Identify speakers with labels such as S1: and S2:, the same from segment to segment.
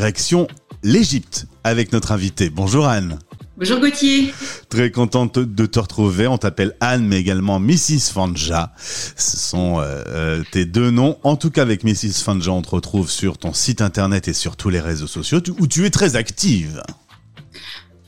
S1: direction l'Égypte avec notre invité. Bonjour Anne.
S2: Bonjour Gauthier.
S1: Très contente de te retrouver. On t'appelle Anne, mais également Mrs. Fanja. Ce sont euh, euh, tes deux noms. En tout cas, avec Mrs. Fanja, on te retrouve sur ton site internet et sur tous les réseaux sociaux où tu es très active.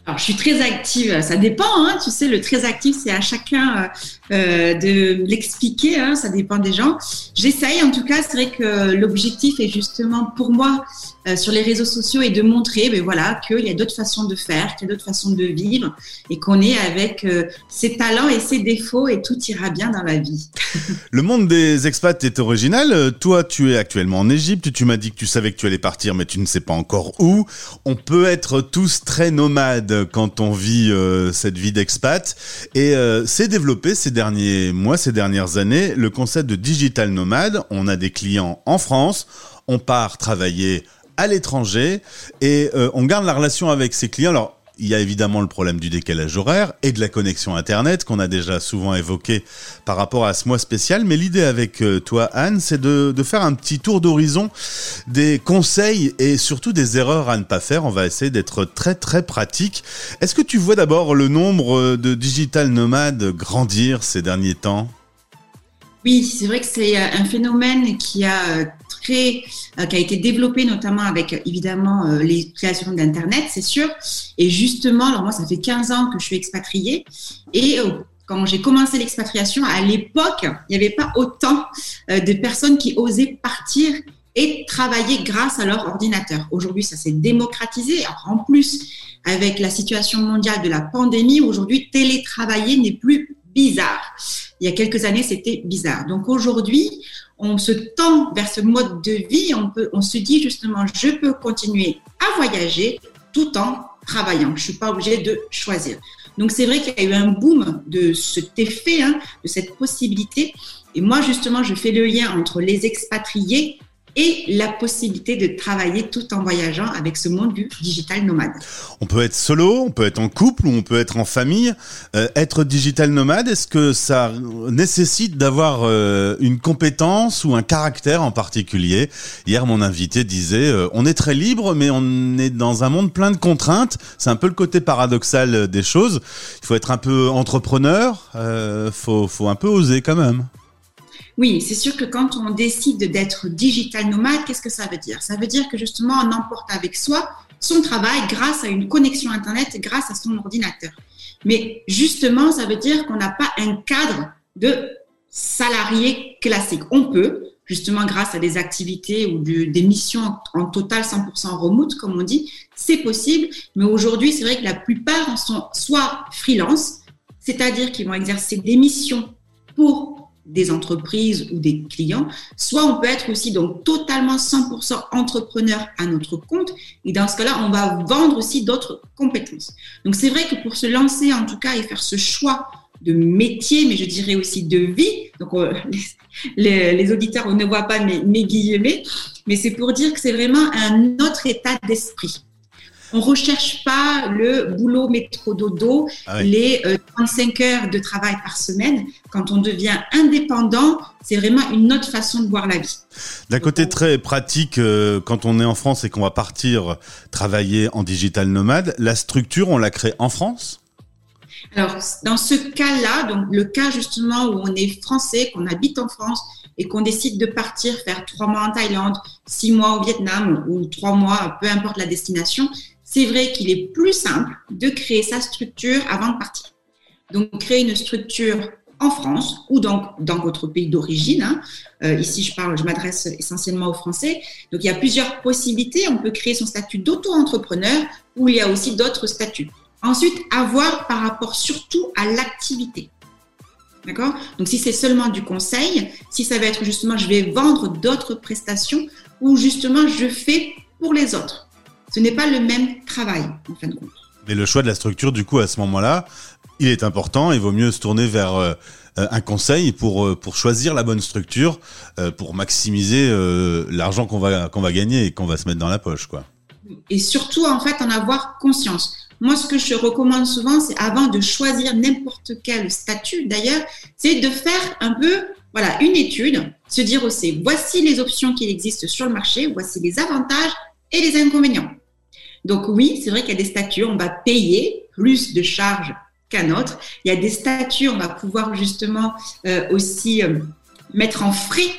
S2: Alors, je suis très active, ça dépend, hein, tu sais, le très actif, c'est à chacun euh, de l'expliquer, hein, ça dépend des gens. J'essaye, en tout cas, c'est vrai que l'objectif est justement pour moi euh, sur les réseaux sociaux et de montrer ben voilà, qu'il y a d'autres façons de faire, qu'il y a d'autres façons de vivre et qu'on est avec euh, ses talents et ses défauts et tout ira bien dans la vie.
S1: Le monde des expats est original. Toi, tu es actuellement en Égypte. Tu m'as dit que tu savais que tu allais partir, mais tu ne sais pas encore où. On peut être tous très nomades quand on vit cette vie d'expat. Et c'est développé ces mois, ces dernières années, le concept de digital nomade. On a des clients en France. On part travailler à l'étranger et euh, on garde la relation avec ses clients. Il y a évidemment le problème du décalage horaire et de la connexion Internet qu'on a déjà souvent évoqué par rapport à ce mois spécial. Mais l'idée avec euh, toi, Anne, c'est de, faire un petit tour d'horizon des conseils et surtout des erreurs à ne pas faire. On va essayer d'être très très pratique. Est-ce que tu vois d'abord le nombre de digital nomades grandir ces derniers temps?
S2: Oui, c'est vrai que c'est euh, un phénomène qui a euh, qui a été développé notamment avec évidemment euh, les créations d'Internet, c'est sûr. Et justement, alors moi, ça fait 15 ans que je suis expatriée et quand j'ai commencé l'expatriation, à l'époque, il n'y avait pas autant de personnes qui osaient partir et travailler grâce à leur ordinateur. Aujourd'hui, ça s'est démocratisé. En plus, avec la situation mondiale de la pandémie, aujourd'hui, télétravailler n'est plus bizarre. Il y a quelques années, c'était bizarre. Donc aujourd'hui, on se tend vers ce mode de vie. On, peut, on se dit justement, je peux continuer à voyager tout en travaillant. Je ne suis pas obligée de choisir. Donc c'est vrai qu'il y a eu un boom de cet effet, hein, de cette possibilité. Et moi, justement, je fais le lien entre les expatriés et la possibilité de travailler tout en voyageant avec ce monde du digital nomade.
S1: On peut être solo, on peut être en couple ou on peut être en famille. Euh, être digital nomade, est-ce que ça nécessite d'avoir euh, une compétence ou un caractère en particulier? Hier, mon invité disait, euh, on est très libre, mais on est dans un monde plein de contraintes. C'est un peu le côté paradoxal des choses. Il faut être un peu entrepreneur, faut, faut un peu oser quand même.
S2: Oui, c'est sûr que quand on décide d'être digital nomade, qu'est-ce que ça veut dire? Ça veut dire que justement, on emporte avec soi son travail grâce à une connexion Internet, grâce à son ordinateur. Mais justement, ça veut dire qu'on n'a pas un cadre de salarié classique. On peut, justement grâce à des activités ou des missions en total 100% remote, comme on dit, c'est possible. Mais aujourd'hui, c'est vrai que la plupart sont soit freelance, c'est-à-dire qu'ils vont exercer des missions pour des entreprises ou des clients, soit on peut être aussi donc totalement 100% entrepreneur à notre compte. Et dans ce cas-là, on va vendre aussi d'autres compétences. Donc c'est vrai que pour se lancer en tout cas et faire ce choix de métier, mais je dirais aussi de vie, donc euh, les, auditeurs on ne voient pas mes, mes guillemets, mais c'est pour dire que c'est vraiment un autre état d'esprit. On recherche pas le boulot métro dodo, ah les 35 euh, heures de travail par semaine. Quand on devient indépendant, c'est vraiment une autre façon de voir la vie.
S1: D'un côté très pratique, euh, quand on est en France et qu'on va partir travailler en digital nomade, la structure, on la crée en France?
S2: Alors, dans ce cas-là, donc le cas justement où on est français, qu'on habite en France et qu'on décide de partir faire trois mois en Thaïlande, six mois au Vietnam ou trois mois, peu importe la destination, c'est vrai qu'il est plus simple de créer sa structure avant de partir. Donc, créer une structure en France ou donc dans votre pays d'origine. Hein. Euh, ici, je parle, je m'adresse essentiellement aux Français. Donc, il y a plusieurs possibilités. On peut créer son statut d'auto-entrepreneur ou il y a aussi d'autres statuts. Ensuite, avoir par rapport surtout à l'activité. D'accord? Donc, si c'est seulement du conseil, si ça va être justement, je vais vendre d'autres prestations ou justement, je fais pour les autres. Ce n'est pas le même travail, en fin de compte.
S1: Mais le choix de la structure, du coup, à ce moment-là, il est important. Il vaut mieux se tourner vers euh, un conseil pour, euh, pour choisir la bonne structure, euh, pour maximiser l'argent qu'on va, qu'on va gagner et qu'on va se mettre dans la poche. Quoi.
S2: Et surtout, en fait, en avoir conscience. Moi, ce que je recommande souvent, c'est avant de choisir n'importe quel statut, d'ailleurs, c'est de faire un peu voilà, une étude, se dire aussi, voici les options qui existent sur le marché, voici les avantages et les inconvénients. Donc oui, c'est vrai qu'il y a des statuts, on va payer plus de charges qu'un autre. Il y a des statuts, on va pouvoir justement euh, aussi euh, mettre en frais,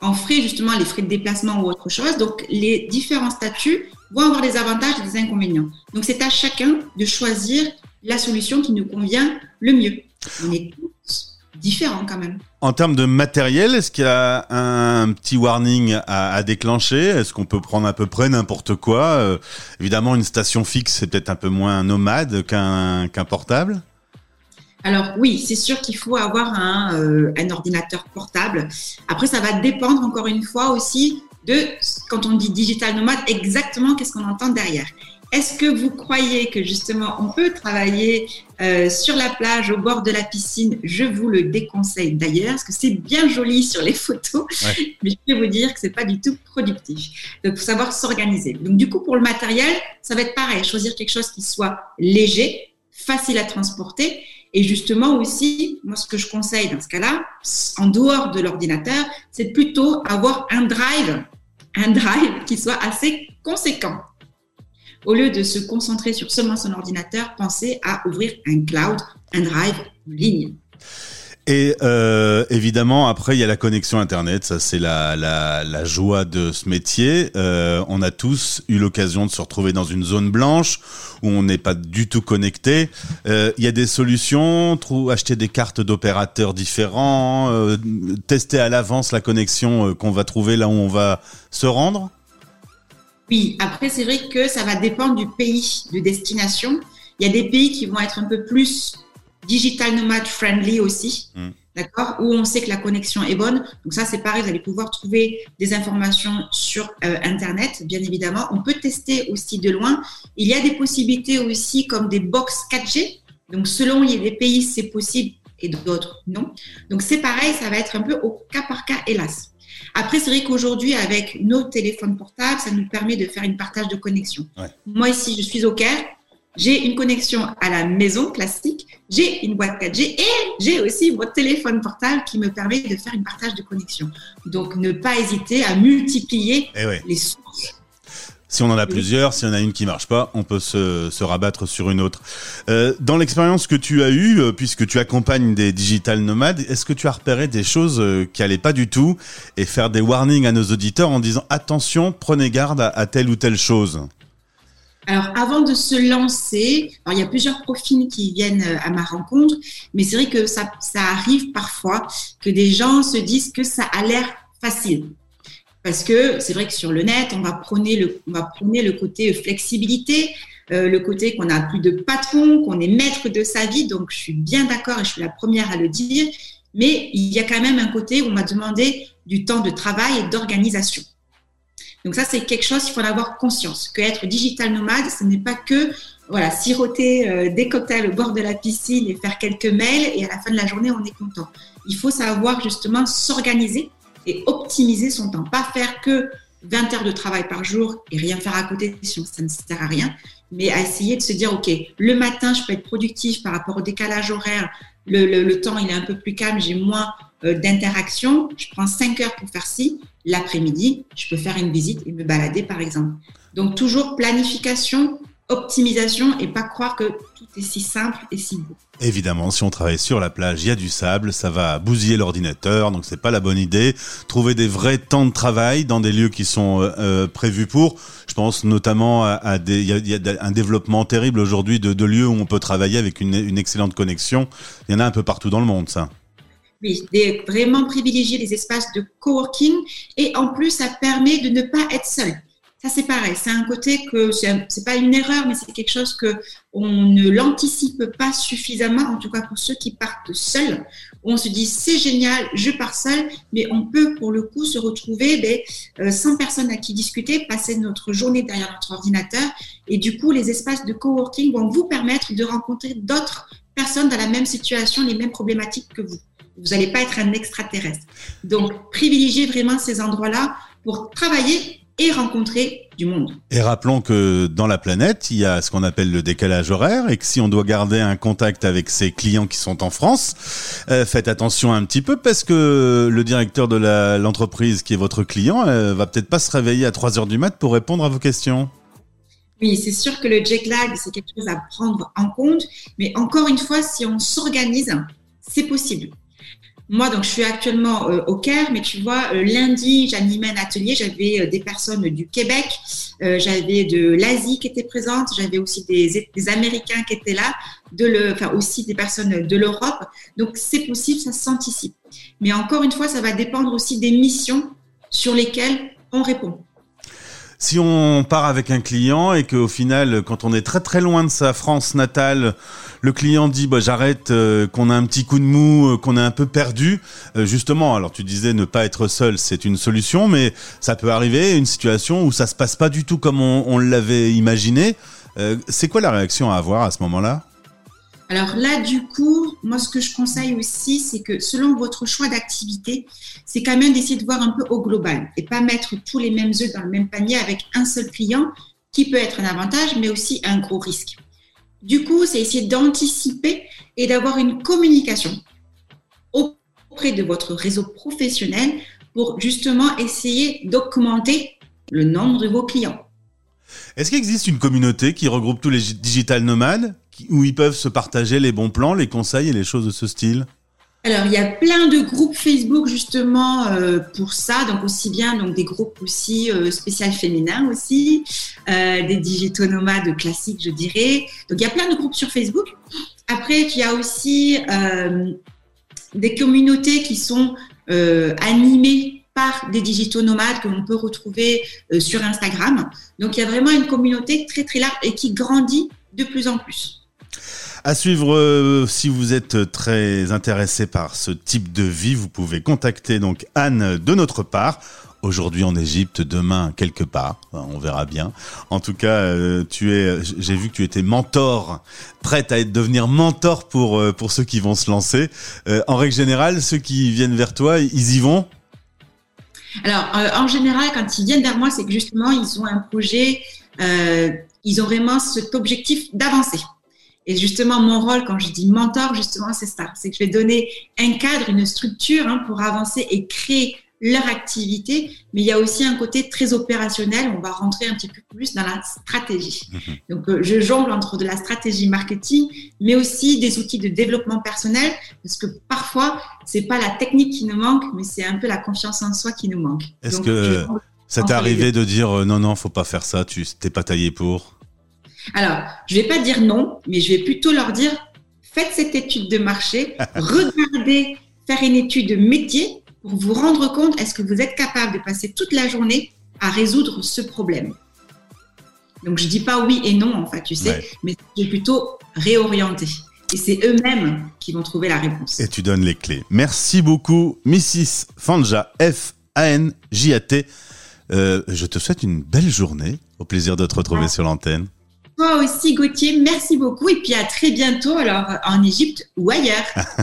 S2: en frais justement les frais de déplacement ou autre chose. Donc les différents statuts vont avoir des avantages et des inconvénients. Donc c'est à chacun de choisir la solution qui nous convient le mieux. On est tous différents quand même.
S1: En termes de matériel, est-ce qu'il y a un petit warning à, déclencher? Est-ce qu'on peut prendre à peu près n'importe quoi? Euh, Évidemment, une station fixe, c'est peut-être un peu moins nomade qu'un portable.
S2: Alors oui, c'est sûr qu'il faut avoir un, euh, un, ordinateur portable. Après, ça va dépendre encore une fois aussi de, quand on dit digital nomade, exactement qu'est-ce qu'on entend derrière. Est-ce que vous croyez que justement on peut travailler euh, sur la plage, au bord de la piscine? Je vous le déconseille d'ailleurs, parce que c'est bien joli sur les photos, mais je peux vous dire que c'est pas du tout productif. Donc, faut savoir s'organiser. Donc, du coup, pour le matériel, ça va être pareil. Choisir quelque chose qui soit léger, facile à transporter. Et justement aussi, moi, ce que je conseille dans ce cas-là, en dehors de l'ordinateur, c'est plutôt avoir un drive, un drive qui soit assez conséquent. Au lieu de se concentrer sur seulement son ordinateur, pensez à ouvrir un cloud, un drive en ligne.
S1: Et euh, évidemment, après, il y a la connexion Internet. Ça, c'est la, la, joie de ce métier. Euh, on a tous eu l'occasion de se retrouver dans une zone blanche où on n'est pas du tout connecté. Euh, il y a des solutions, acheter des cartes d'opérateurs différents, tester à l'avance la connexion qu'on va trouver là où on va se rendre.
S2: Oui, après, c'est vrai que ça va dépendre du pays de destination. Il y a des pays qui vont être un peu plus digital nomad friendly aussi. Mm. D'accord Où on sait que la connexion est bonne. Donc ça, c'est pareil, vous allez pouvoir trouver des informations sur euh, Internet, bien évidemment. On peut tester aussi de loin. Il y a des possibilités aussi comme des box 4G. Donc selon les pays, c'est possible et d'autres, non. Donc c'est pareil, ça va être un peu au cas par cas, hélas. Après, c'est vrai qu'aujourd'hui, avec nos téléphones portables, ça nous permet de faire une partage de connexion. Moi, ici, je suis au Caire. J'ai une connexion à la maison classique, j'ai une boîte 4G et j'ai aussi mon téléphone portable qui me permet de faire une partage de connexion. Donc, ne pas hésiter à multiplier eh les sources
S1: si on en a plusieurs, s'il y en a une qui marche pas, on peut se, se rabattre sur une autre. Euh, dans l'expérience que tu as eue, euh, puisque tu accompagnes des digital nomades, est-ce que tu as repéré des choses euh, qui allaient pas du tout et faire des warnings à nos auditeurs en disant attention, prenez garde à, telle ou telle chose?
S2: Alors, avant de se lancer, il y a plusieurs profils qui viennent à ma rencontre, mais c'est vrai que ça, ça arrive parfois que des gens se disent que ça a l'air facile. Parce que c'est vrai que sur le net, on va prôner le, côté flexibilité, euh, le côté qu'on a plus de patron, qu'on est maître de sa vie. Donc, je suis bien d'accord et je suis la première à le dire. Mais il y a quand même un côté où on m'a demandé du temps de travail et d'organisation. Donc ça, c'est quelque chose, il faut en avoir conscience. Que être digital nomade, ce n'est pas que voilà, siroter euh, des cocktails au bord de la piscine et faire quelques mails et à la fin de la journée, on est content. Il faut savoir justement s'organiser et optimiser son temps. Pas faire que 20 heures de travail par jour et rien faire à côté, ça ne sert à rien, mais à essayer de se dire, OK, le matin, je peux être productif par rapport au décalage horaire, le, temps, il est un peu plus calme, j'ai moins euh, d'interaction, je prends 5 heures pour faire ci, l'après-midi, je peux faire une visite et me balader, par exemple. Donc, toujours planification, optimisation et pas croire que tout est si simple et si beau.
S1: Évidemment, si on travaille sur la plage, il y a du sable, ça va bousiller l'ordinateur, donc c'est pas la bonne idée. Trouver des vrais temps de travail dans des lieux qui sont euh, euh, prévus pour. Je pense notamment à, des, il y, a, un développement terrible aujourd'hui de, de, lieux où on peut travailler avec une, une excellente connexion. Il y en a un peu partout dans le monde, ça.
S2: Oui, vraiment privilégier les espaces de coworking et en plus ça permet de ne pas être seul. Ça, c'est pareil. C'est un côté que c'est pas une erreur, mais c'est quelque chose que on ne l'anticipe pas suffisamment, en tout cas pour ceux qui partent seuls. On se dit c'est génial, je pars seul, mais on peut pour le coup se retrouver ben, euh, sans personne à qui discuter, passer notre journée derrière notre ordinateur, et du coup les espaces de coworking vont vous permettre de rencontrer d'autres personnes dans la même situation, les mêmes problématiques que vous. Vous n'allez pas être un extraterrestre. Donc privilégiez vraiment ces endroits-là pour travailler et rencontrer du monde.
S1: Et rappelons que dans la planète, il y a ce qu'on appelle le décalage horaire et que si on doit garder un contact avec ses clients qui sont en France, euh, faites attention un petit peu parce que le directeur de l'entreprise qui est votre client euh, va peut-être pas se réveiller à 3 heures du mat pour répondre à vos questions.
S2: Oui, c'est sûr que le jet lag, c'est quelque chose à prendre en compte, mais encore une fois, si on s'organise, c'est possible. Moi, donc, je suis actuellement euh, au Caire, mais tu vois, euh, lundi, j'animais un atelier. J'avais euh, des personnes du Québec, j'avais de l'Asie qui étaient présentes, j'avais aussi des, Américains qui étaient là, enfin aussi des personnes de l'Europe. Donc, c'est possible, ça s'anticipe. Mais encore une fois, ça va dépendre aussi des missions sur lesquelles on répond.
S1: Si on part avec un client et qu'au final, quand on est très très loin de sa France natale, le client dit bah, j'arrête, euh, qu'on a un petit coup de mou, euh, qu'on est un peu perdu, euh, justement, alors tu disais ne pas être seul, c'est une solution, mais ça peut arriver une situation où ça se passe pas du tout comme on l'avait imaginé. c'est quoi la réaction à avoir à ce moment-là?
S2: Alors là, du coup, moi, ce que je conseille aussi, c'est que selon votre choix d'activité, c'est quand même d'essayer de voir un peu au global et pas mettre tous les mêmes œufs dans le même panier avec un seul client qui peut être un avantage, mais aussi un gros risque. Du coup, c'est essayer d'anticiper et d'avoir une communication auprès de votre réseau professionnel pour justement essayer d'augmenter le nombre de vos clients.
S1: Est-ce qu'il existe une communauté qui regroupe tous les digital nomades où ils peuvent se partager les bons plans, les conseils et les choses de ce style?
S2: Alors, il y a plein de groupes Facebook justement euh, pour ça, donc aussi bien des groupes aussi euh, spécial féminins aussi, euh, des digitaux nomades classiques, je dirais. Donc, il y a plein de groupes sur Facebook. Après, il y a aussi euh, des communautés qui sont animées par des digitaux nomades que l'on peut retrouver sur Instagram. Donc, il y a vraiment une communauté très très large et qui grandit de plus en plus.
S1: À suivre, euh, si vous êtes très intéressé par ce type de vie, vous pouvez contacter donc Anne de notre part. Aujourd'hui en Égypte, demain quelque part, on verra bien. En tout cas, euh, tu es, j'ai vu que tu étais mentor, prête à être devenir mentor pour euh, pour ceux qui vont se lancer. en règle générale, ceux qui viennent vers toi, ils y vont?
S2: Alors, en général, quand ils viennent vers moi, c'est que justement, ils ont un projet, ils ont vraiment cet objectif d'avancer. Et justement, mon rôle, quand je dis mentor, justement, c'est ça. C'est que je vais donner un cadre, une structure hein, pour avancer et créer leur activité. Mais il y a aussi un côté très opérationnel. On va rentrer un petit peu plus dans la stratégie. Mhm. Donc, euh, je jongle entre de la stratégie marketing, mais aussi des outils de développement personnel, parce que parfois, c'est pas la technique qui nous manque, mais c'est un peu la confiance en soi qui nous manque.
S1: Est-ce que ça t'est arrivé de dire euh, non, non, faut pas faire ça, tu t'es pas taillé pour?
S2: Alors, je vais pas dire non, mais je vais plutôt leur dire faites cette étude de marché, regardez faire une étude de métier pour vous rendre compte est-ce que vous êtes capable de passer toute la journée à résoudre ce problème? Donc je dis pas oui et non en fait, tu sais, mais je vais plutôt réorienter. Et c'est eux-mêmes qui vont trouver la réponse.
S1: Et tu donnes les clés. Merci beaucoup, Mrs. Fanja, F-A-N-J-A-T. Euh, je te souhaite une belle journée. Au plaisir de te retrouver sur l'antenne.
S2: Toi aussi, Gauthier, merci beaucoup. Et puis à très bientôt, alors en Égypte ou ailleurs.